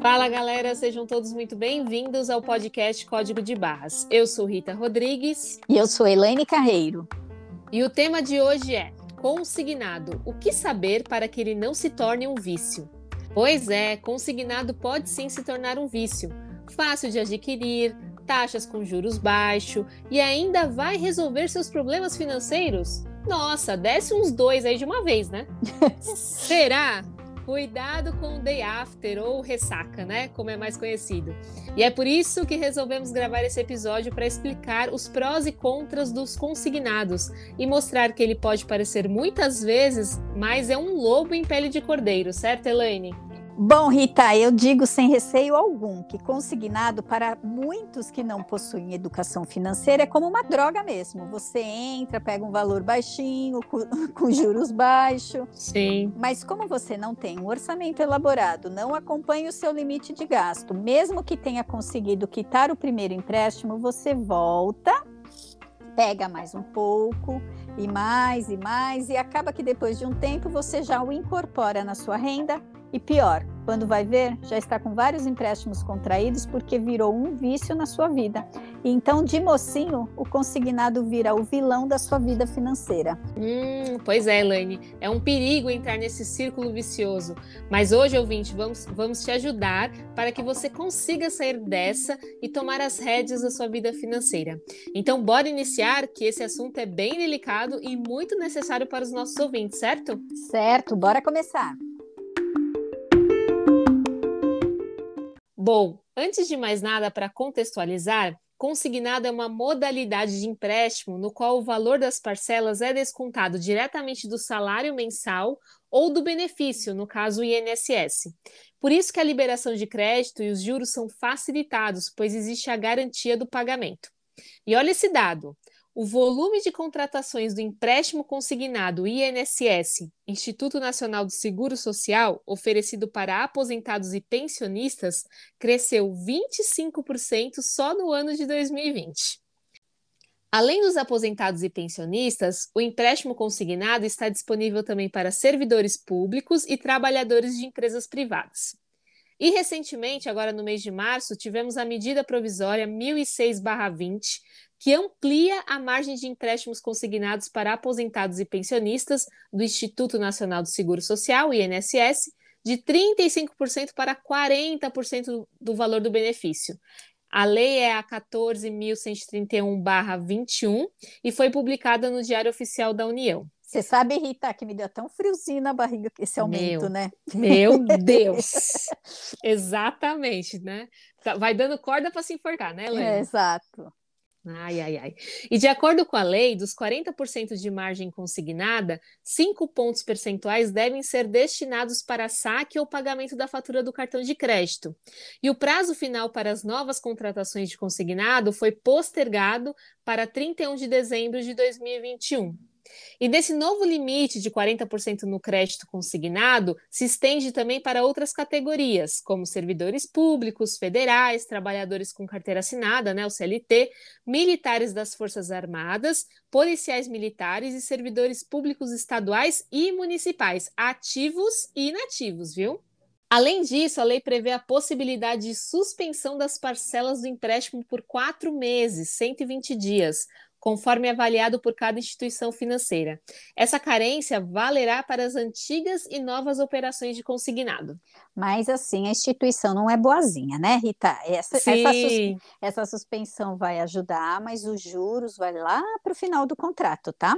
Fala galera, sejam todos muito bem-vindos ao podcast Código de Barras. Eu sou Rita Rodrigues. E eu sou Elaine Carreiro. E o tema de hoje é Consignado: o que saber para que ele não se torne um vício? Pois é, consignado pode sim se tornar um vício. Fácil de adquirir, taxas com juros baixos e ainda vai resolver seus problemas financeiros? Nossa, desce uns dois aí de uma vez, né? Será? Cuidado com o day after ou ressaca, né? Como é mais conhecido. E é por isso que resolvemos gravar esse episódio para explicar os prós e contras dos consignados e mostrar que ele pode parecer muitas vezes, mas é um lobo em pele de cordeiro, certo, Elaine? Bom, Rita, eu digo sem receio algum que consignado para muitos que não possuem educação financeira é como uma droga mesmo. Você entra, pega um valor baixinho, com, com juros baixos. Sim. Mas como você não tem um orçamento elaborado, não acompanha o seu limite de gasto, mesmo que tenha conseguido quitar o primeiro empréstimo, você volta, pega mais um pouco e mais e mais e acaba que depois de um tempo você já o incorpora na sua renda e pior, quando vai ver, já está com vários empréstimos contraídos porque virou um vício na sua vida. E então, de mocinho, o consignado vira o vilão da sua vida financeira. Hum, pois é, Elaine. É um perigo entrar nesse círculo vicioso. Mas hoje, ouvinte, vamos, vamos te ajudar para que você consiga sair dessa e tomar as rédeas da sua vida financeira. Então, bora iniciar, que esse assunto é bem delicado e muito necessário para os nossos ouvintes, certo? Certo, bora começar. Bom, antes de mais nada, para contextualizar, consignado é uma modalidade de empréstimo no qual o valor das parcelas é descontado diretamente do salário mensal ou do benefício, no caso o INSS. Por isso que a liberação de crédito e os juros são facilitados, pois existe a garantia do pagamento. E olha esse dado: o volume de contratações do empréstimo consignado INSS, Instituto Nacional do Seguro Social, oferecido para aposentados e pensionistas, cresceu 25% só no ano de 2020. Além dos aposentados e pensionistas, o empréstimo consignado está disponível também para servidores públicos e trabalhadores de empresas privadas. E recentemente, agora no mês de março, tivemos a medida provisória 1006/20, que amplia a margem de empréstimos consignados para aposentados e pensionistas do Instituto Nacional do Seguro Social, INSS, de 35% para 40% do valor do benefício. A lei é a 14.131-21 e foi publicada no Diário Oficial da União. Você sabe, Rita, que me deu um friozinho na barriga esse aumento, meu, né? Meu Deus! Exatamente, né? Tá, vai dando corda para se enforcar, né, Helena? É, exato. Ai, ai, ai. E de acordo com a lei, dos 40% de margem consignada, 5 pontos percentuais devem ser destinados para saque ou pagamento da fatura do cartão de crédito. E o prazo final para as novas contratações de consignado foi postergado para 31 de dezembro de 2021. E desse novo limite de 40% no crédito consignado se estende também para outras categorias, como servidores públicos, federais, trabalhadores com carteira assinada, né, o CLT, militares das Forças Armadas, policiais militares e servidores públicos estaduais e municipais, ativos e inativos, viu? Além disso, a lei prevê a possibilidade de suspensão das parcelas do empréstimo por quatro meses, 120 dias, conforme avaliado por cada instituição financeira. Essa carência valerá para as antigas e novas operações de consignado. Mas assim, a instituição não é boazinha, né, Rita? Essa, essa, sus essa suspensão vai ajudar, mas os juros vai lá para o final do contrato, tá?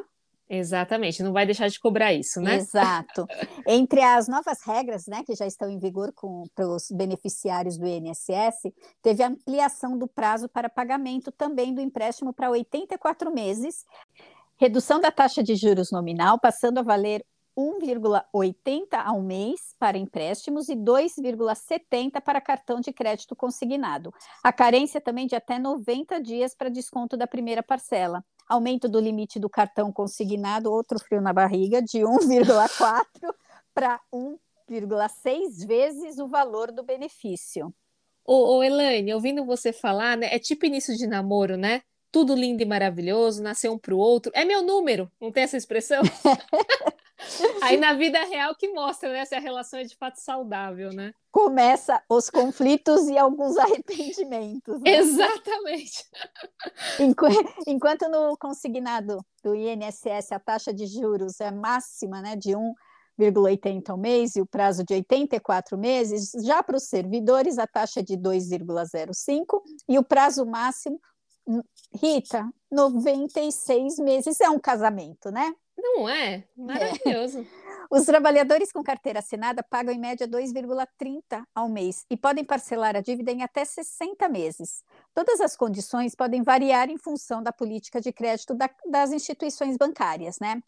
Exatamente, não vai deixar de cobrar isso, né? Exato. Entre as novas regras, né, que já estão em vigor para os beneficiários do INSS, teve ampliação do prazo para pagamento também do empréstimo para 84 meses, redução da taxa de juros nominal, passando a valer 1,80 ao mês para empréstimos e 2,70 para cartão de crédito consignado. A carência também de até 90 dias para desconto da primeira parcela aumento do limite do cartão consignado, outro frio na barriga, de 1,4 para 1,6 vezes o valor do benefício. Ô, ô, Elaine, ouvindo você falar, né, é tipo início de namoro, né? Tudo lindo e maravilhoso, nasceu um para o outro. É meu número, não tem essa expressão? Aí na vida real que mostra, né, se a relação é de fato saudável, né? Começa os conflitos e alguns arrependimentos. Né? Exatamente. Enquanto no consignado do INSS a taxa de juros é máxima, né, de 1,80 ao mês e o prazo de 84 meses, já para os servidores a taxa é de 2,05 e o prazo máximo, Rita, 96 meses é um casamento, né? Não é? Maravilhoso. É. Os trabalhadores com carteira assinada pagam em média 2,30 ao mês e podem parcelar a dívida em até 60 meses. Todas as condições podem variar em função da política de crédito da, das instituições bancárias, né?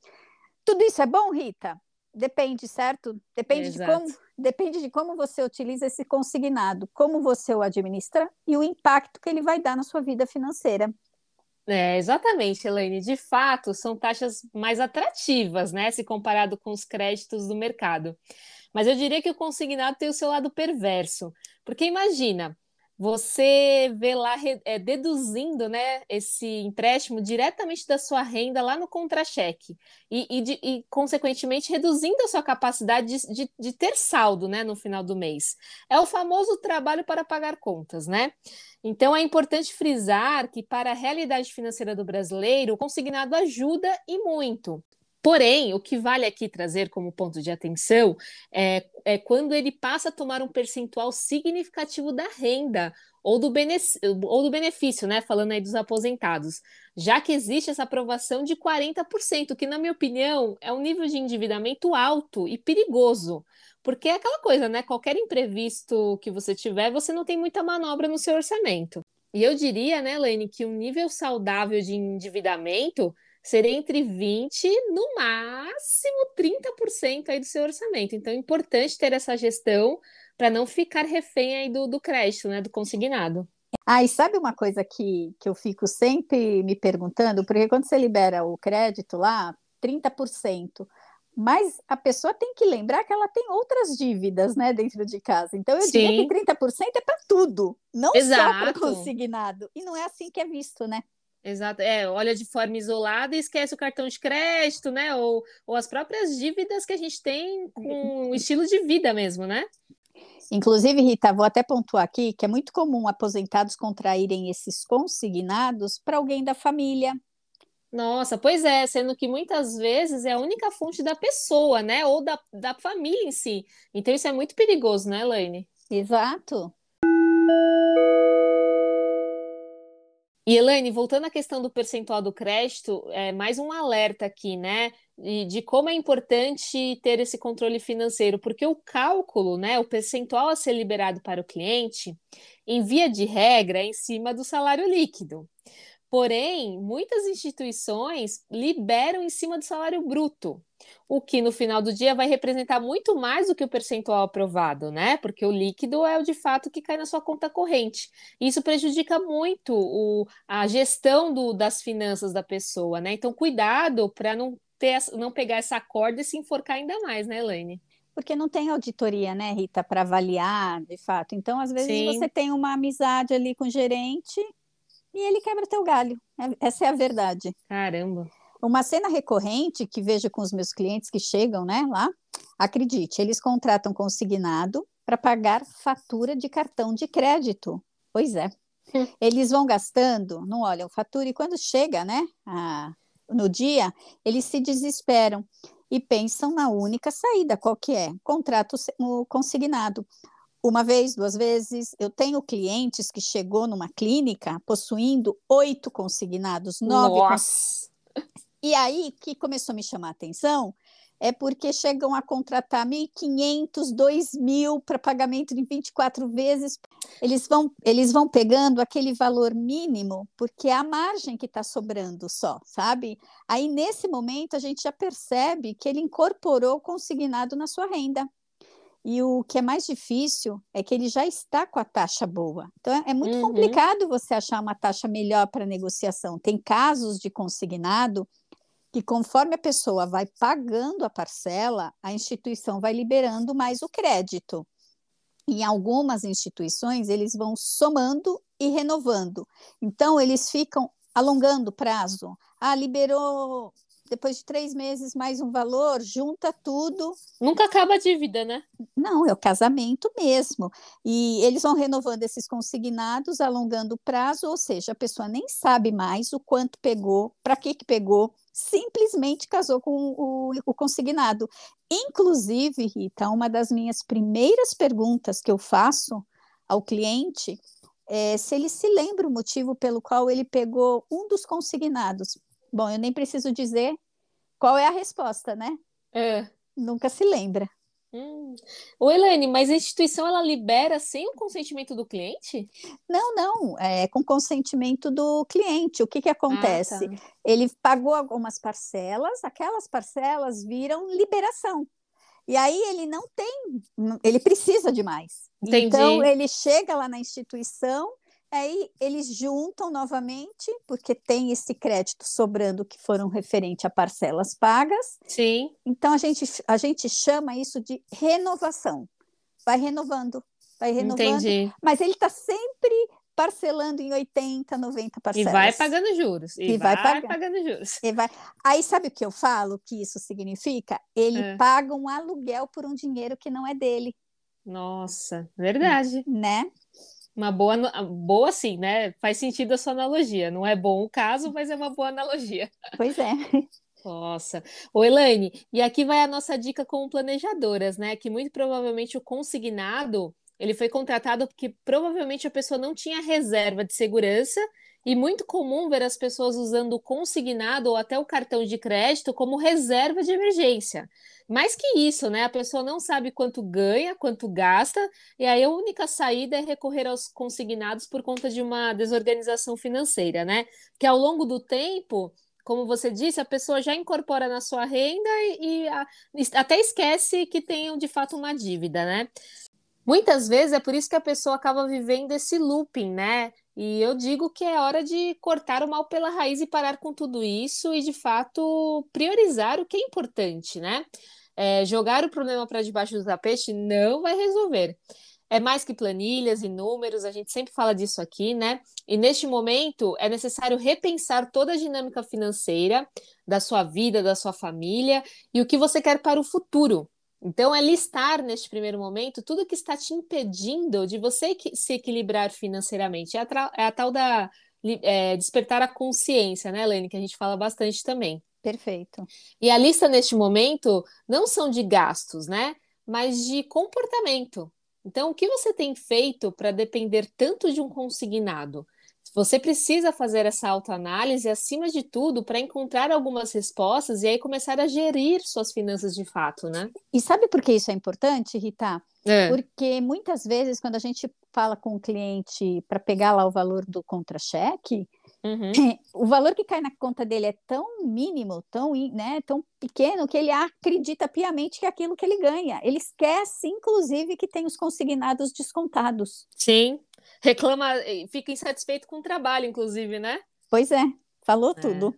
Tudo isso é bom, Rita? Depende, certo? Depende de, como, depende de como você utiliza esse consignado, como você o administra e o impacto que ele vai dar na sua vida financeira. É, exatamente, Elaine. De fato, são taxas mais atrativas, né, se comparado com os créditos do mercado. Mas eu diria que o consignado tem o seu lado perverso, porque imagina, você vê lá é, deduzindo né, esse empréstimo diretamente da sua renda lá no contra-cheque e, e, e, consequentemente, reduzindo a sua capacidade de, de, de, ter saldo né, no final do mês. É o famoso trabalho para pagar contas, né? Então, é importante frisar que, para a realidade financeira do brasileiro, o consignado ajuda e muito. Porém, o que vale aqui trazer como ponto de atenção é, é quando ele passa a tomar um percentual significativo da renda ou do, ou do benefício, né? Falando aí dos aposentados, já que existe essa aprovação de 40%, que, na minha opinião, é um nível de endividamento alto e perigoso. Porque é aquela coisa, né? Qualquer imprevisto que você tiver, você não tem muita manobra no seu orçamento. E eu diria, né, Lene, que um nível saudável de endividamento seria entre 20% no máximo 30% aí do seu orçamento. Então é importante ter essa gestão para não ficar refém aí do, do crédito, né, do consignado. Ah, e sabe uma coisa que, que eu fico sempre me perguntando? Porque quando você libera o crédito lá, 30%, mas a pessoa tem que lembrar que ela tem outras dívidas, né, dentro de casa. Então eu Sim. diria que 30% é para tudo, não Exato. só para consignado. E não é assim que é visto, né? Exato, é, olha de forma isolada e esquece o cartão de crédito, né? Ou, ou as próprias dívidas que a gente tem com o estilo de vida mesmo, né? Inclusive, Rita, vou até pontuar aqui que é muito comum aposentados contraírem esses consignados para alguém da família. Nossa, pois é, sendo que muitas vezes é a única fonte da pessoa, né? Ou da, da família em si. Então isso é muito perigoso, né, Elaine? Exato. E Elaine, voltando à questão do percentual do crédito, é mais um alerta aqui, né? De, de, como é importante ter esse controle financeiro, porque o cálculo, né, o percentual a ser liberado para o cliente, em via de regra, é em cima do salário líquido. Porém, muitas instituições liberam em cima do salário bruto, o que no final do dia vai representar muito mais do que o percentual aprovado, né? Porque o líquido é o de fato que cai na sua conta corrente. Isso prejudica muito o, a gestão do, das finanças da pessoa, né? Então, cuidado para não, ter, não pegar essa corda e se enforcar ainda mais, né, Elaine? Porque não tem auditoria, né, Rita, para avaliar de fato. Então, às vezes, Sim. você tem uma amizade ali com o gerente e ele quebra teu galho. É, essa é a verdade. Caramba. Uma cena recorrente que vejo com os meus clientes que chegam, né, lá, acredite, eles contratam consignado para pagar fatura de cartão de crédito. Pois é. Hum. Eles vão gastando, não olham fatura e quando chega, né, a, no dia, eles se desesperam e pensam na única saída, qual que é? Contrato o consignado uma vez, duas vezes. Eu tenho clientes que chegou numa clínica possuindo oito consignados, nove. Nossa. E aí que começou a me chamar a atenção é porque chegam a contratar 1.500, 2.000 para pagamento de 24 vezes. Eles vão, eles vão pegando aquele valor mínimo, porque é a margem que está sobrando só, sabe? Aí, nesse momento, a gente já percebe que ele incorporou o consignado na sua renda. E o que é mais difícil é que ele já está com a taxa boa. Então, é muito uhum. complicado você achar uma taxa melhor para negociação. Tem casos de consignado que, conforme a pessoa vai pagando a parcela, a instituição vai liberando mais o crédito. Em algumas instituições, eles vão somando e renovando. Então, eles ficam alongando o prazo. Ah, liberou depois de três meses mais um valor, junta tudo. Nunca acaba a dívida, né? Não, é o casamento mesmo. E eles vão renovando esses consignados, alongando o prazo, ou seja, a pessoa nem sabe mais o quanto pegou, para que, que pegou, simplesmente casou com o, o consignado. Inclusive, Rita, uma das minhas primeiras perguntas que eu faço ao cliente é se ele se lembra o motivo pelo qual ele pegou um dos consignados. Bom, eu nem preciso dizer qual é a resposta, né? É. Nunca se lembra. Hum. Ô, mas a instituição ela libera sem o consentimento do cliente? Não, não, é com consentimento do cliente. O que, que acontece? Ah, tá. Ele pagou algumas parcelas, aquelas parcelas viram liberação. E aí ele não tem, ele precisa de mais. Entendi. Então ele chega lá na instituição Aí eles juntam novamente, porque tem esse crédito sobrando que foram referente a parcelas pagas. Sim. Então a gente, a gente chama isso de renovação. Vai renovando, vai renovando. Entendi. Mas ele está sempre parcelando em 80, 90 parcelas. E vai pagando juros. E, e vai, vai pagando. pagando juros. E vai... Aí sabe o que eu falo que isso significa? Ele é. paga um aluguel por um dinheiro que não é dele. Nossa, verdade. Né? Uma boa, boa sim, né? Faz sentido a sua analogia. Não é bom o caso, mas é uma boa analogia. Pois é. Nossa. Ô, Elaine, e aqui vai a nossa dica como planejadoras, né? Que muito provavelmente o consignado, ele foi contratado porque provavelmente a pessoa não tinha reserva de segurança e muito comum ver as pessoas usando o consignado ou até o cartão de crédito como reserva de emergência. Mais que isso, né? A pessoa não sabe quanto ganha, quanto gasta, e aí a única saída é recorrer aos consignados por conta de uma desorganização financeira, né? Que ao longo do tempo, como você disse, a pessoa já incorpora na sua renda e, e a, até esquece que tem de fato uma dívida, né? Muitas vezes é por isso que a pessoa acaba vivendo esse looping, né? E eu digo que é hora de cortar o mal pela raiz e parar com tudo isso e, de fato, priorizar o que é importante, né? É, jogar o problema para debaixo do tapete não vai resolver. É mais que planilhas e números, a gente sempre fala disso aqui, né? E neste momento é necessário repensar toda a dinâmica financeira da sua vida, da sua família e o que você quer para o futuro. Então, é listar neste primeiro momento tudo que está te impedindo de você se equilibrar financeiramente. É a, é a tal da é, despertar a consciência, né, Lene, que a gente fala bastante também. Perfeito. E a lista neste momento não são de gastos, né? Mas de comportamento. Então, o que você tem feito para depender tanto de um consignado? Você precisa fazer essa autoanálise, acima de tudo, para encontrar algumas respostas e aí começar a gerir suas finanças de fato, né? E sabe por que isso é importante, Rita? É. Porque muitas vezes, quando a gente fala com o cliente para pegar lá o valor do contra-cheque, uhum. o valor que cai na conta dele é tão mínimo, tão, né, tão pequeno, que ele acredita piamente que é aquilo que ele ganha. Ele esquece, inclusive, que tem os consignados descontados. Sim reclama, fica insatisfeito com o trabalho, inclusive, né? Pois é, falou é. tudo.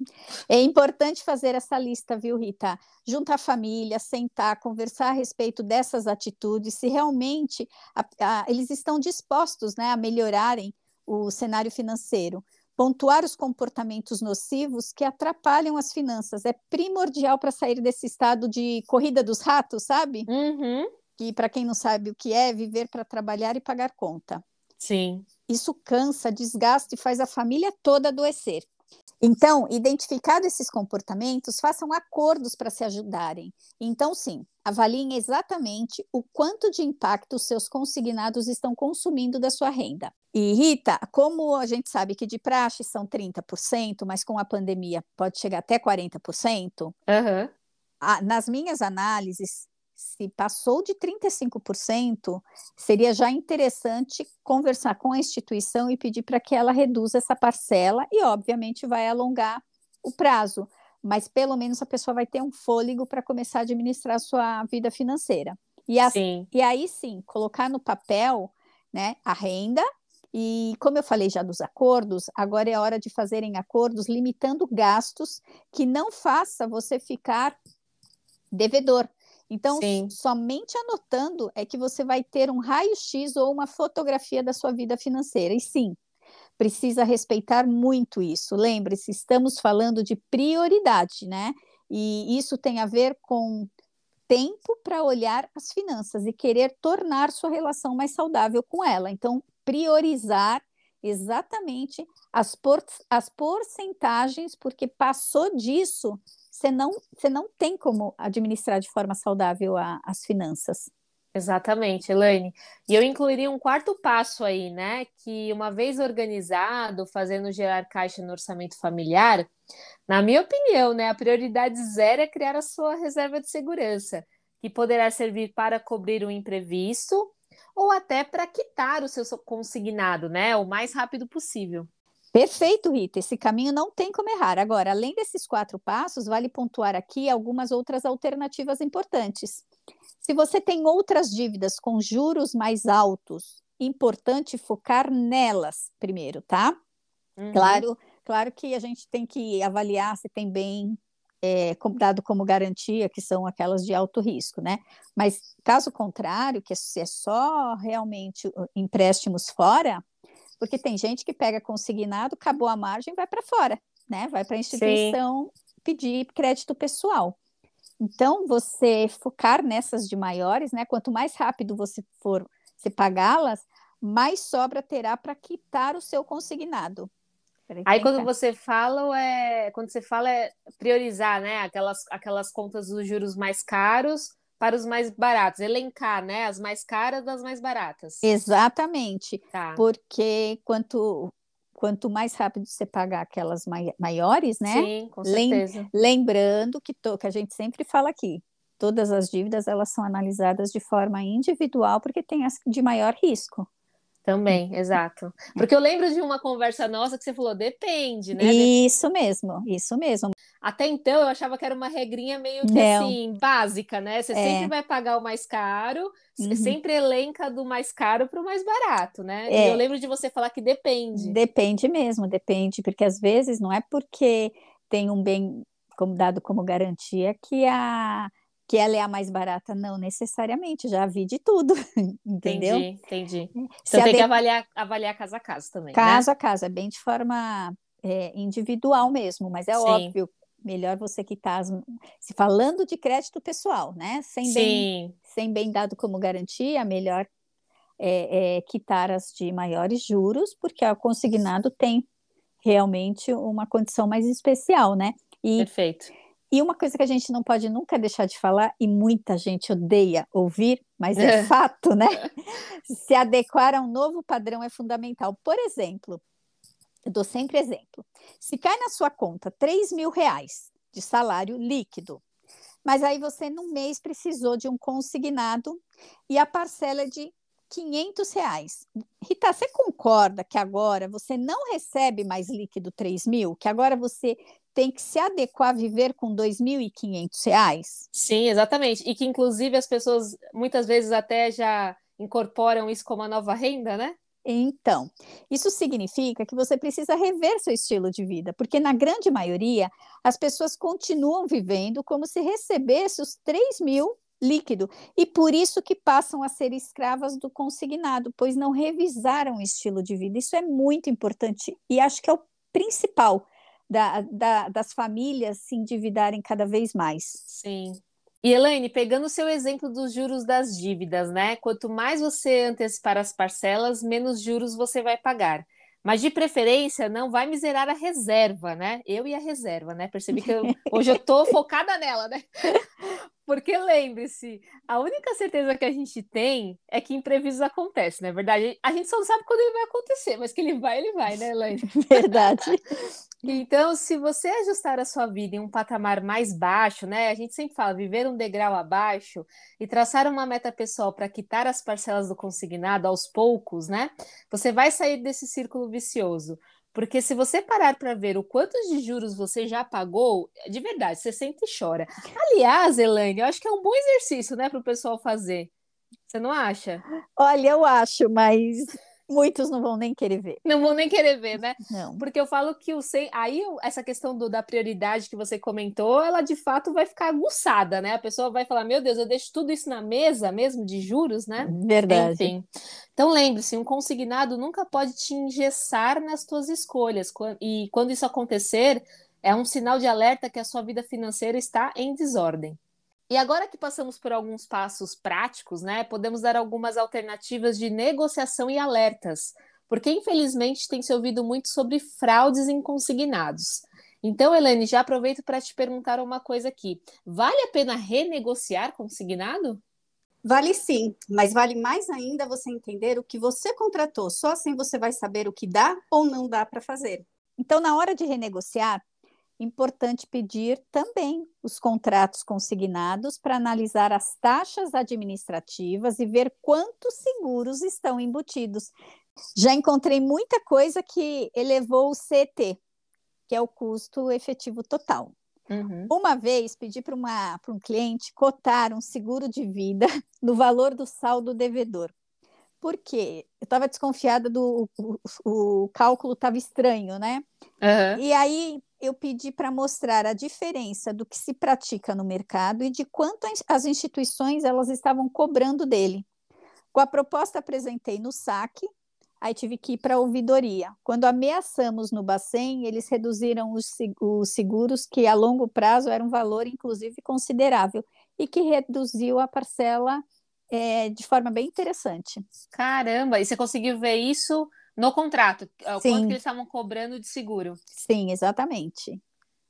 É importante fazer essa lista, viu, Rita? Juntar a família, sentar, conversar a respeito dessas atitudes, se realmente a, a, eles estão dispostos né, a melhorarem o cenário financeiro. Pontuar os comportamentos nocivos que atrapalham as finanças é primordial para sair desse estado de corrida dos ratos, sabe? Uhum. Que, para quem não sabe o que é, viver para trabalhar e pagar conta. Sim. Isso cansa, desgasta e faz a família toda adoecer. Então, identificados esses comportamentos, façam acordos para se ajudarem. Então, sim, avaliem exatamente o quanto de impacto os seus consignados estão consumindo da sua renda. E, Rita, como a gente sabe que de praxe são 30%, mas com a pandemia pode chegar até 40%, uhum. a, nas minhas análises, se passou de 35%, seria já interessante conversar com a instituição e pedir para que ela reduza essa parcela e, obviamente, vai alongar o prazo, mas pelo menos a pessoa vai ter um fôlego para começar a administrar a sua vida financeira. E, a, e aí sim, colocar no papel né, a renda. E como eu falei já dos acordos, agora é hora de fazerem acordos limitando gastos que não faça você ficar devedor. Então, Sim. somente anotando é que você vai ter um raio-x ou uma fotografia da sua vida financeira. E sim, precisa respeitar muito isso. Lembre-se, estamos falando de prioridade, né? E isso tem a ver com tempo para olhar as finanças e querer tornar sua relação mais saudável com ela. Então, priorizar exatamente as, por, as porcentagens, porque passou disso, você não, você não tem como administrar de forma saudável a, as finanças. Exatamente, Elaine. E eu incluiria um quarto passo aí, né? Que uma vez organizado, fazendo gerar caixa no orçamento familiar, na minha opinião, né, a prioridade zero é criar a sua reserva de segurança, que poderá servir para cobrir o imprevisto ou até para quitar o seu consignado, né, o mais rápido possível. Perfeito, Rita. Esse caminho não tem como errar. Agora, além desses quatro passos, vale pontuar aqui algumas outras alternativas importantes. Se você tem outras dívidas com juros mais altos, importante focar nelas primeiro, tá? Uhum. Claro, claro que a gente tem que avaliar se tem bem é, dado como garantia, que são aquelas de alto risco, né? Mas caso contrário, que é só realmente empréstimos fora, porque tem gente que pega consignado, acabou a margem, vai para fora, né? Vai para a instituição Sim. pedir crédito pessoal. Então, você focar nessas de maiores, né? Quanto mais rápido você for se pagá-las, mais sobra terá para quitar o seu consignado. Aí quando você fala é quando você fala é priorizar, né? Aquelas, aquelas contas dos juros mais caros para os mais baratos, elencar, né? As mais caras das mais baratas. Exatamente. Tá. Porque quanto quanto mais rápido você pagar aquelas maiores, né? Sim, com certeza. Lembrando que, to, que a gente sempre fala aqui, todas as dívidas elas são analisadas de forma individual porque tem as de maior risco. Também, exato. Porque eu lembro de uma conversa nossa que você falou, depende, né? Isso mesmo, isso mesmo. Até então eu achava que era uma regrinha meio que Não. assim, básica, né? Você é. sempre vai pagar o mais caro, uhum. sempre elenca do mais caro para o mais barato, né? É. E eu lembro de você falar que depende. Depende mesmo, depende, porque às vezes não é porque tem um bem como dado como garantia que a que ela é a mais barata, não necessariamente, já vi de tudo, entendeu? Entendi, entendi. Então tem que avaliar, avaliar caso a caso também. Né? Caso né? a caso, é bem de forma é, individual mesmo, mas é Sim. óbvio, melhor você quitar as, se falando de crédito pessoal, né? Sem Sim. bem, sem bem dado como garantia, melhor é, é, quitar as de maiores juros, porque o consignado tem realmente uma condição mais especial, né? E, Perfeito. E uma coisa que a gente não pode nunca deixar de falar, e muita gente odeia ouvir, mas é fato, né? Se adequar a um novo padrão é fundamental. Por exemplo, eu dou sempre exemplo. Se cai na sua conta 3 mil reais de salário líquido, mas aí você no mês precisou de um consignado e a parcela é de 500 reais. Rita, você concorda que agora você não recebe mais líquido 3 mil? Que agora você tem que se adequar a viver com R$ 2.500? Sim, exatamente. E que, inclusive, as pessoas muitas vezes até já incorporam isso como uma nova renda, né? Então, isso significa que você precisa rever seu estilo de vida, porque na grande maioria as pessoas continuam vivendo como se recebesse os 3 mil líquido, e por isso que passam a ser escravas do consignado, pois não revisaram o estilo de vida. Isso é muito importante e acho que é o principal da, da, das famílias se endividarem cada vez mais. Sim. E Elaine, pegando o seu exemplo dos juros das dívidas, né? Quanto mais você antecipar as parcelas, menos juros você vai pagar. Mas de preferência, não vai miserar a reserva, né? Eu e a reserva, né? Percebi que eu, hoje eu tô focada nela, né? Porque lembre-se, a única certeza que a gente tem é que imprevistos acontecem, não é verdade? A gente só não sabe quando ele vai acontecer, mas que ele vai, ele vai, né, Elaine? Verdade. Então, se você ajustar a sua vida em um patamar mais baixo, né? A gente sempre fala viver um degrau abaixo e traçar uma meta pessoal para quitar as parcelas do consignado aos poucos, né? Você vai sair desse círculo vicioso. Porque se você parar para ver o quanto de juros você já pagou, de verdade, você sente e chora. Aliás, Elaine, eu acho que é um bom exercício, né, para o pessoal fazer. Você não acha? Olha, eu acho, mas muitos não vão nem querer ver. Não vão nem querer ver, né? Não. Porque eu falo que o sem... aí essa questão do, da prioridade que você comentou, ela de fato vai ficar aguçada, né? A pessoa vai falar: "Meu Deus, eu deixo tudo isso na mesa mesmo de juros, né?" Verdade. Enfim. Então lembre-se, um consignado nunca pode te engessar nas tuas escolhas. E quando isso acontecer, É um sinal de alerta que a sua vida financeira está em desordem. E agora que passamos por alguns passos práticos, né, podemos dar algumas alternativas de negociação e alertas, porque infelizmente tem se ouvido muito sobre fraudes em consignados. Então, Helene, já aproveito para te perguntar uma coisa aqui. Vale a pena renegociar consignado? Vale sim, mas vale mais ainda você entender o que você contratou. Só assim você vai saber o que dá ou não dá para fazer. Então, na hora de renegociar, importante pedir também os contratos consignados para analisar as taxas administrativas e ver quantos seguros estão embutidos. Já encontrei muita coisa que elevou o CT, que é o custo efetivo total. Uhum. Uma vez pedi para um cliente cotar um seguro de vida no valor do saldo devedor. Por quê? Eu estava desconfiada do o, o cálculo estava estranho, né? Uhum. E aí eu pedi para mostrar a diferença do que se pratica no mercado e de quanto as instituições elas estavam cobrando dele. Com a proposta apresentei no saque aí tive que ir para a ouvidoria. Quando ameaçamos no Bacen, eles reduziram os, seguros, que a longo prazo era um valor, inclusive, considerável, e que reduziu a parcela é, de forma bem interessante. Caramba, e você conseguiu ver isso no contrato? Sim. Quanto que eles estavam cobrando de seguro? Sim, exatamente.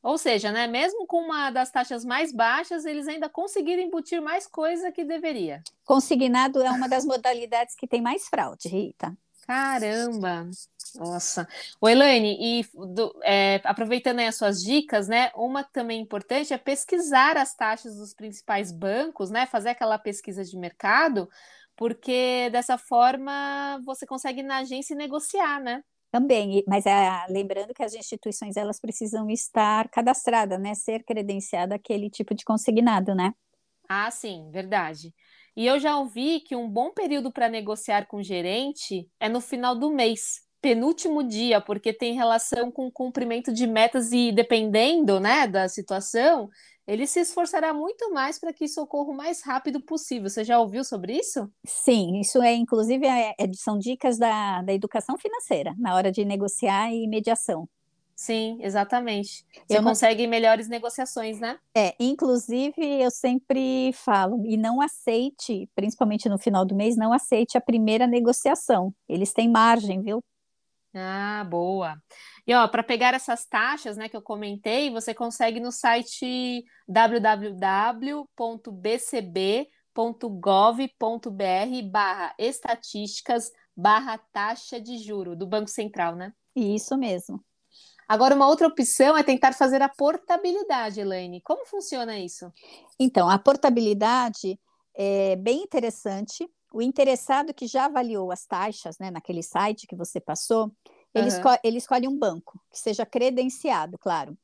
Ou seja, né, mesmo com uma das taxas mais baixas, eles ainda conseguiram embutir mais coisa que deveria. Consignado é uma das modalidades que tem mais fraude, Rita. Caramba! Nossa. O Elaine, e do, é, aproveitando as suas dicas, né? Uma também importante é pesquisar as taxas dos principais bancos, né? Fazer aquela pesquisa de mercado, porque dessa forma você consegue na agência negociar, né? Também, mas é, lembrando que as instituições elas precisam estar cadastradas, né? Ser credenciada aquele tipo de consignado, né? Ah, sim, verdade. E eu já ouvi que um bom período para negociar com o gerente é no final do mês, penúltimo dia, porque tem relação com o cumprimento de metas e dependendo, né, da situação, ele se esforçará muito mais para que isso ocorra o mais rápido possível. Você já ouviu sobre isso? Sim, isso é inclusive é, é são dicas da, da educação financeira na hora de negociar e mediação. Sim, exatamente. Você eu consegue não... melhores negociações, né? É, inclusive eu sempre falo, e não aceite, principalmente no final do mês, não aceite a primeira negociação. Eles têm margem, viu? Ah, boa. E ó, para pegar essas taxas, né, que eu comentei, você consegue no site www.bcb.gov.br barra estatísticas barra taxa de juro do Banco Central, né? Isso mesmo. Agora, uma outra opção é tentar fazer a portabilidade, Elaine. Como funciona isso? Então, a portabilidade é bem interessante. O interessado que já avaliou as taxas, né, naquele site que você passou, ele, uhum. escolhe, ele escolhe um banco que seja credenciado, claro.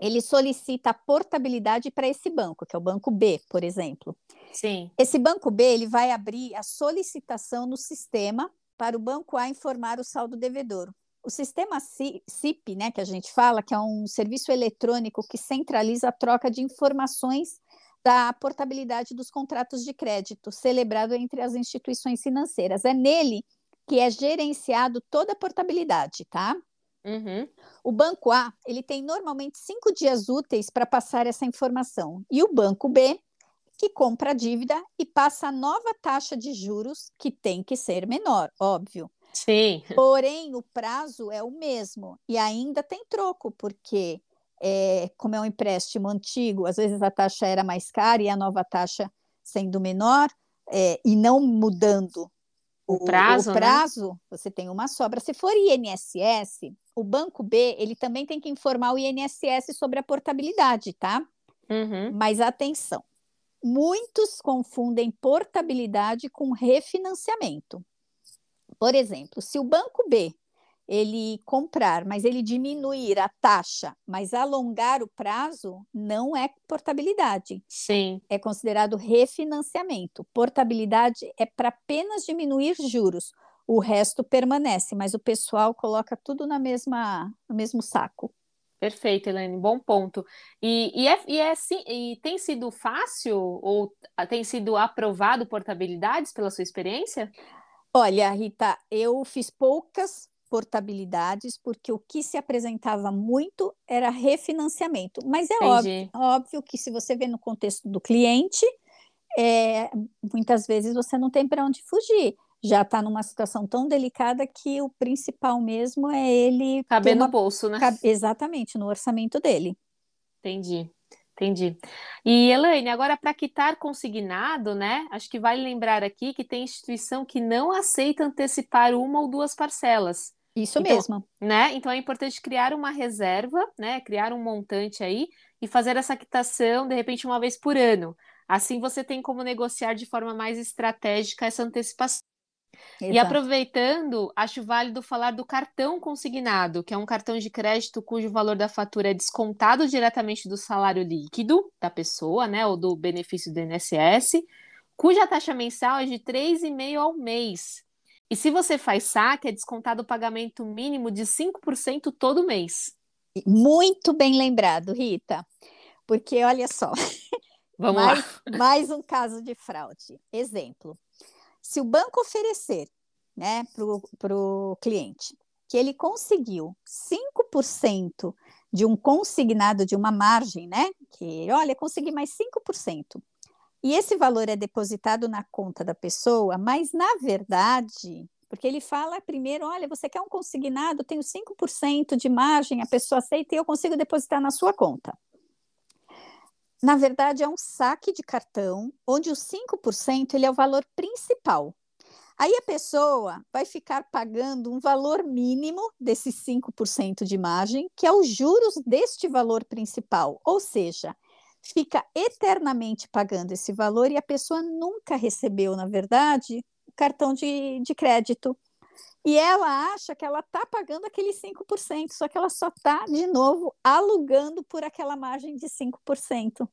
Ele solicita a portabilidade para esse banco, que é o banco B, por exemplo. Sim. Esse banco B ele vai abrir a solicitação no sistema para o banco A informar o saldo devedor. O sistema CIP, né, que a gente fala, que é um serviço eletrônico que centraliza a troca de informações da portabilidade dos contratos de crédito celebrado entre as instituições financeiras. É nele que é gerenciado toda a portabilidade, tá? Uhum. O banco A ele tem normalmente cinco dias úteis para passar essa informação e o banco B que compra a dívida e passa a nova taxa de juros que tem que ser menor, óbvio. Sim. Porém, o prazo é o mesmo e ainda tem troco, porque é, como é um empréstimo antigo, às vezes a taxa era mais cara e a nova taxa sendo menor, é, e não mudando o, prazo, o prazo né? você tem uma sobra. Se for INSS, o banco B ele também tem que informar o INSS sobre a portabilidade, tá? Uhum. Mas atenção, muitos confundem portabilidade com refinanciamento. Por exemplo, se o banco B ele comprar, mas ele diminuir a taxa, mas alongar o prazo, não é portabilidade. Sim. É considerado refinanciamento. Portabilidade é para apenas diminuir juros. O resto permanece, mas o pessoal coloca tudo na mesma, no mesmo saco. Perfeito, Helene, bom ponto. E, e, é, e, é, e tem sido fácil ou tem sido aprovado portabilidades pela sua experiência? Olha, Rita, eu fiz poucas portabilidades, porque o que se apresentava muito era refinanciamento. Mas é óbvio, óbvio, que se você vê no contexto do cliente, é, muitas vezes você não tem para onde fugir. Já está numa situação tão delicada que o principal mesmo é ele. Caber uma... no bolso, né? Exatamente, no orçamento dele. Entendi. Entendi. E Elaine, agora para quitar consignado, né? Acho que vale lembrar aqui que tem instituição que não aceita antecipar uma ou duas parcelas. Isso então, mesmo. Né? Então é importante criar uma reserva, né? Criar um montante aí e fazer essa quitação, de repente, uma vez por ano. Assim você tem como negociar de forma mais estratégica essa antecipação. Exato. E aproveitando, acho válido falar do cartão consignado, que é um cartão de crédito cujo valor da fatura é descontado diretamente do salário líquido da pessoa, né, ou do benefício do INSS, cuja taxa mensal é de 3,5 ao mês. E se você faz saque, é descontado o pagamento mínimo de 5% todo mês. Muito bem lembrado, Rita. Porque olha só, Vamos mais, lá. mais um caso de fraude. Exemplo: se o banco oferecer né, para o cliente que ele conseguiu 5% de um consignado de uma margem, né? Que olha, consegui mais 5%. E esse valor é depositado na conta da pessoa, mas na verdade, porque ele fala primeiro, olha, você quer um consignado, tenho 5% de margem, a pessoa aceita e eu consigo depositar na sua conta. Na verdade, é um saque de cartão, onde os 5% ele é o valor principal. Aí a pessoa vai ficar pagando um valor mínimo desses 5% de margem, que é os juros deste valor principal. Ou seja, fica eternamente pagando esse valor e a pessoa nunca recebeu, na verdade, o cartão de, de crédito. E ela acha que ela está pagando aquele 5%, só que ela só está, de novo, alugando por aquela margem de 5%.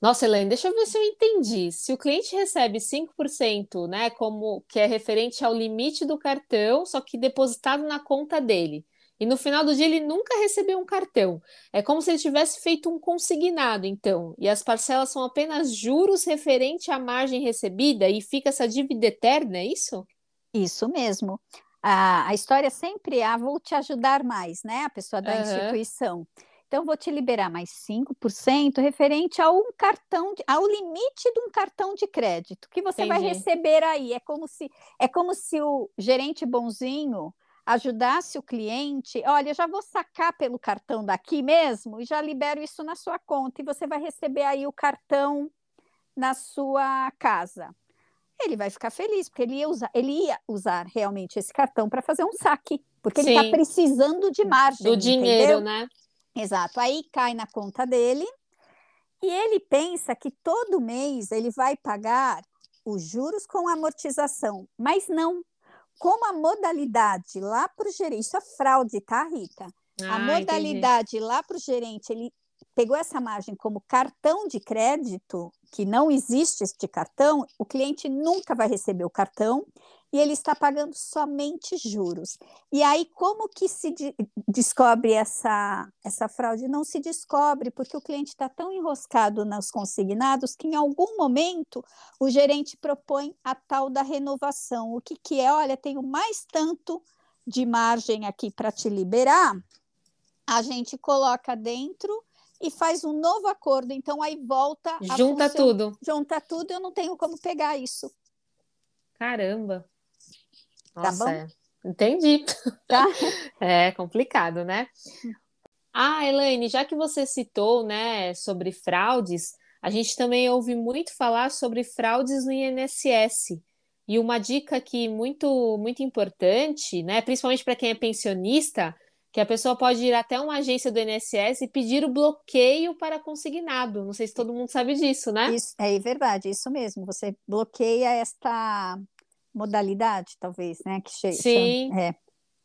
Nossa, Elaine, deixa eu ver se eu entendi. Se o cliente recebe 5%, né, como que é referente ao limite do cartão, só que depositado na conta dele, e no final do dia ele nunca recebeu um cartão. É como se ele tivesse feito um consignado, então, e as parcelas são apenas juros referente à margem recebida e fica essa dívida eterna, é isso? Isso mesmo. A, a história sempre é, ah, vou te ajudar mais, né? A pessoa da uhum. instituição. Então, vou te liberar mais 5% referente a um cartão, de, ao limite de um cartão de crédito que você Entendi. vai receber aí. É como se é como se o gerente bonzinho ajudasse o cliente, olha, já vou sacar pelo cartão daqui mesmo e já libero isso na sua conta e você vai receber aí o cartão na sua casa. Ele vai ficar feliz, porque ele ia usar, ele ia usar realmente esse cartão para fazer um saque, porque Sim. ele está precisando de margem. Do dinheiro, né? Exato. Aí cai na conta dele e ele pensa que todo mês ele vai pagar os juros com amortização, mas não. Como a modalidade lá para o gerente, isso é fraude, tá, Rita? Ah, a modalidade entendi. lá para o gerente, ele pegou essa margem como cartão de crédito, que não existe este cartão, o cliente nunca vai receber o cartão e ele está pagando somente juros. E aí, como que se de descobre essa, essa fraude? Não se descobre, porque o cliente está tão enroscado nos consignados que, em algum momento, o gerente propõe a tal da renovação. O que, que é? Olha, tenho mais tanto de margem aqui para te liberar, a gente coloca dentro e faz um novo acordo. Então, aí volta. Junta tudo. Junta tudo, eu não tenho como pegar isso. Caramba. Tá Nossa, tá bom? É. Entendi. Tá? É complicado, né? Ah, Elaine, já que você citou, né, sobre fraudes, a gente também ouve muito falar sobre fraudes no INSS. E uma dica aqui muito muito importante, né, principalmente para quem é pensionista, que a pessoa pode ir até uma agência do INSS e pedir o bloqueio para consignado. Não sei se todo mundo sabe disso, né? Isso, é verdade, isso mesmo. Você bloqueia esta modalidade, talvez, né? Que Sim. É.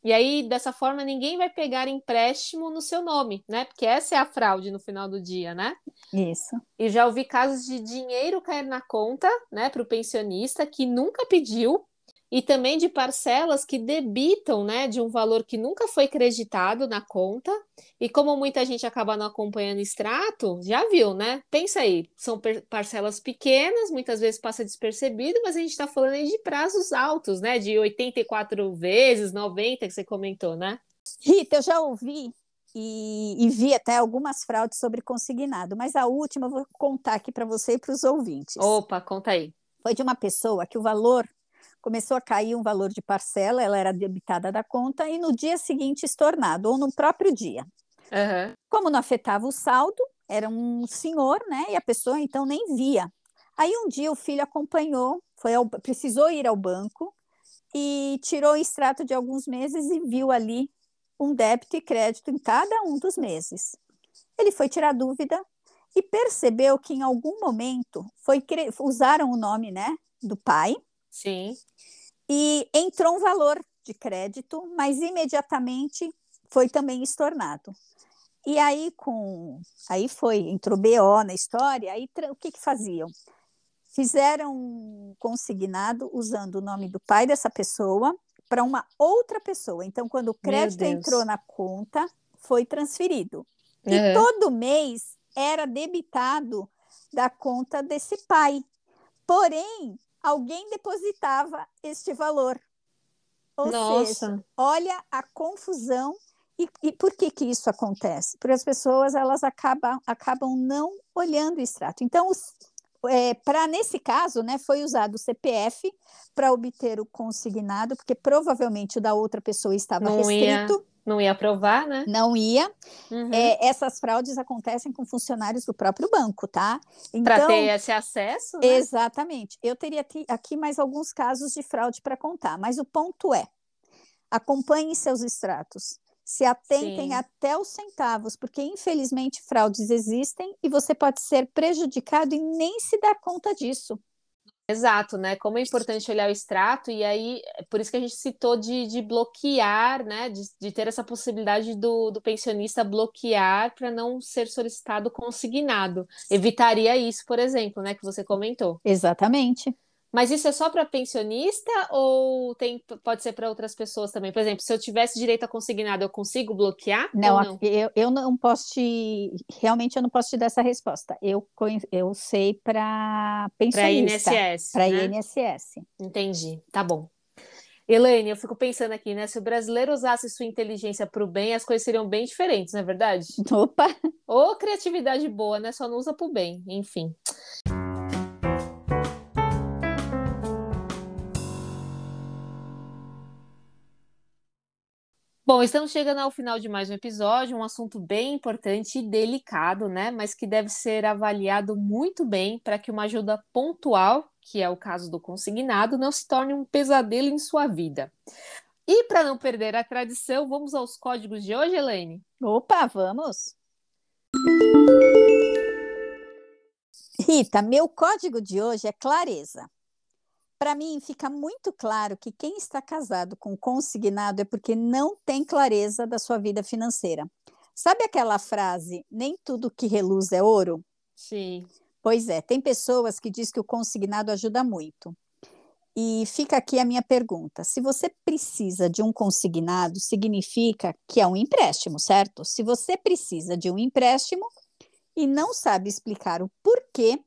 E aí, dessa forma, ninguém vai pegar empréstimo no seu nome, né? Porque essa é a fraude no final do dia, né? Isso. E já ouvi casos de dinheiro cair na conta, né, para o pensionista que nunca pediu e também de parcelas que debitam, né, de um valor que nunca foi creditado na conta. E como muita gente acaba não acompanhando extrato, já viu, né? Pensa aí, são parcelas pequenas, muitas vezes passa despercebido, mas a gente está falando aí de prazos altos, né? De 84 vezes, 90 que você comentou, né? Rita, eu já ouvi e, e, vi até algumas fraudes sobre consignado, mas a última eu vou contar aqui para você e para os ouvintes. Opa, conta aí. Foi de uma pessoa que o valor começou a cair um valor de parcela, ela era debitada da conta e no dia seguinte estornado, ou no próprio dia. Uhum. Como não afetava o saldo, era um senhor, né? E a pessoa então nem via. Aí um dia o filho acompanhou, foi ao, precisou ir ao banco e tirou o extrato de alguns meses e viu ali um débito e crédito em cada um dos meses. Ele foi tirar dúvida e percebeu que em algum momento foi usaram o nome, né, do pai. Sim. E entrou um valor de crédito, mas imediatamente foi também estornado. E aí com aí foi entrou BO na história, aí o que que faziam? Fizeram um consignado usando o nome do pai dessa pessoa para uma outra pessoa. Então, quando o crédito entrou na conta, foi transferido. E uhum. todo mês era debitado da conta desse pai. Porém, alguém depositava este valor. Ou Nossa. seja, olha a confusão. E, e, por que, que isso acontece? Porque as pessoas elas acabam, acabam não olhando o extrato. Então, é, para nesse caso, né, foi usado o CPF para obter o consignado, porque provavelmente o da outra pessoa estava não restrito. Ia, não ia aprovar, né? Não ia. Uhum. É, essas fraudes acontecem com funcionários do próprio banco, tá? Então, para ter esse acesso? Né? Exatamente. Eu teria aqui mais alguns casos de fraude para contar, mas o ponto é: acompanhe seus extratos se atentem Sim. até os centavos, porque infelizmente fraudes existem e você pode ser prejudicado e nem se dar conta disso. Exato, né? Como é importante olhar o extrato, e aí, por isso que a gente citou de, de bloquear, né? De, de ter essa possibilidade do, do pensionista bloquear para não ser solicitado consignado. Evitaria isso, por exemplo, né? Que você comentou. Exatamente. Mas isso é só para pensionista ou tem, pode ser para outras pessoas também? Por exemplo, se eu tivesse direito a consignado, eu consigo bloquear? Não, não? Eu, eu não posso te. Realmente eu não posso te dar essa resposta. Eu, eu sei para pensionista. Para INSS. Para né? INSS. Entendi. Tá bom. Elaine, eu fico pensando aqui, né? Se o brasileiro usasse sua inteligência para o bem, as coisas seriam bem diferentes, não é verdade? Opa! Ou criatividade boa, né? Só não usa para o bem, enfim. Bom, estamos chegando ao final de mais um episódio, um assunto bem importante e delicado, né? Mas que deve ser avaliado muito bem para que uma ajuda pontual, que é o caso do consignado, não se torne um pesadelo em sua vida. E para não perder a tradição, vamos aos códigos de hoje, Elaine? Opa, vamos! Rita, meu código de hoje é clareza. Para mim, fica muito claro que quem está casado com consignado é porque não tem clareza da sua vida financeira. Sabe aquela frase, nem tudo que reluz é ouro? Sim. Pois é, tem pessoas que dizem que o consignado ajuda muito. E fica aqui a minha pergunta: se você precisa de um consignado, significa que é um empréstimo, certo? Se você precisa de um empréstimo e não sabe explicar o porquê,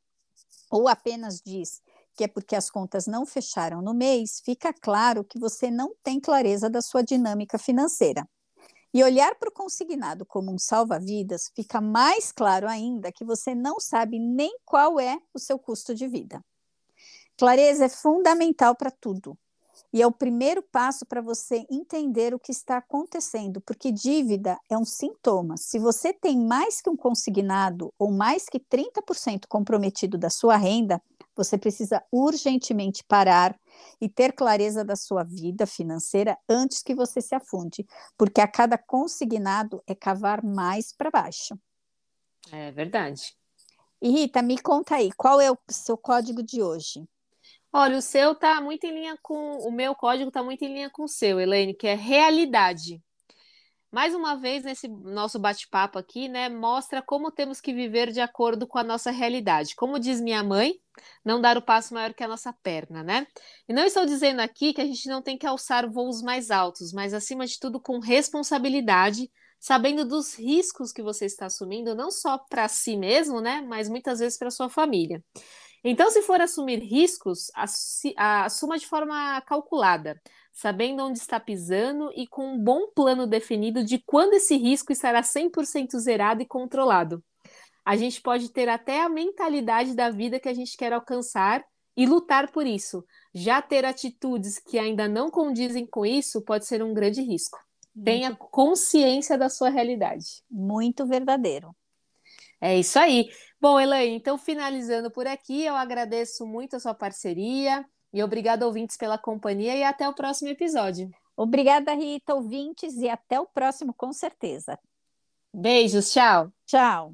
ou apenas diz que é porque as contas não fecharam no mês, fica claro que você não tem clareza da sua dinâmica financeira. E olhar para o consignado como um salva-vidas fica mais claro ainda que você não sabe nem qual é o seu custo de vida. Clareza é fundamental para tudo. E é o primeiro passo para você entender o que está acontecendo, porque dívida é um sintoma. Se você tem mais que um consignado ou mais que 30% comprometido da sua renda, você precisa urgentemente parar e ter clareza da sua vida financeira antes que você se afunde, porque a cada consignado é cavar mais para baixo. É verdade. E Rita, me conta aí, qual é o seu código de hoje? Olha, o seu tá muito em linha com o meu código tá muito em linha com o seu, Elaine, que é realidade. Mais uma vez, nesse nosso bate-papo aqui, né, mostra como temos que viver de acordo com a nossa realidade. Como diz minha mãe, não dar o passo maior que a nossa perna, né? E não estou dizendo aqui que a gente não tem que alçar voos mais altos, mas acima de tudo com responsabilidade, sabendo dos riscos que você está assumindo, não só para si mesmo, né, mas muitas vezes para sua família. Então, se for assumir riscos, assuma de forma calculada sabendo onde está pisando e com um bom plano definido de quando esse risco estará 100% zerado e controlado. A gente pode ter até a mentalidade da vida que a gente quer alcançar e lutar por isso. Já ter atitudes que ainda não condizem com isso pode ser um grande risco. Tenha consciência da sua realidade. Muito verdadeiro. É isso aí. Bom, Elaine, então finalizando por aqui, eu agradeço muito a sua parceria. E obrigada ouvintes, pela companhia e até o próximo episódio. Obrigada, Rita, ouvintes, e até o próximo, com certeza. Beijos, tchau. Tchau.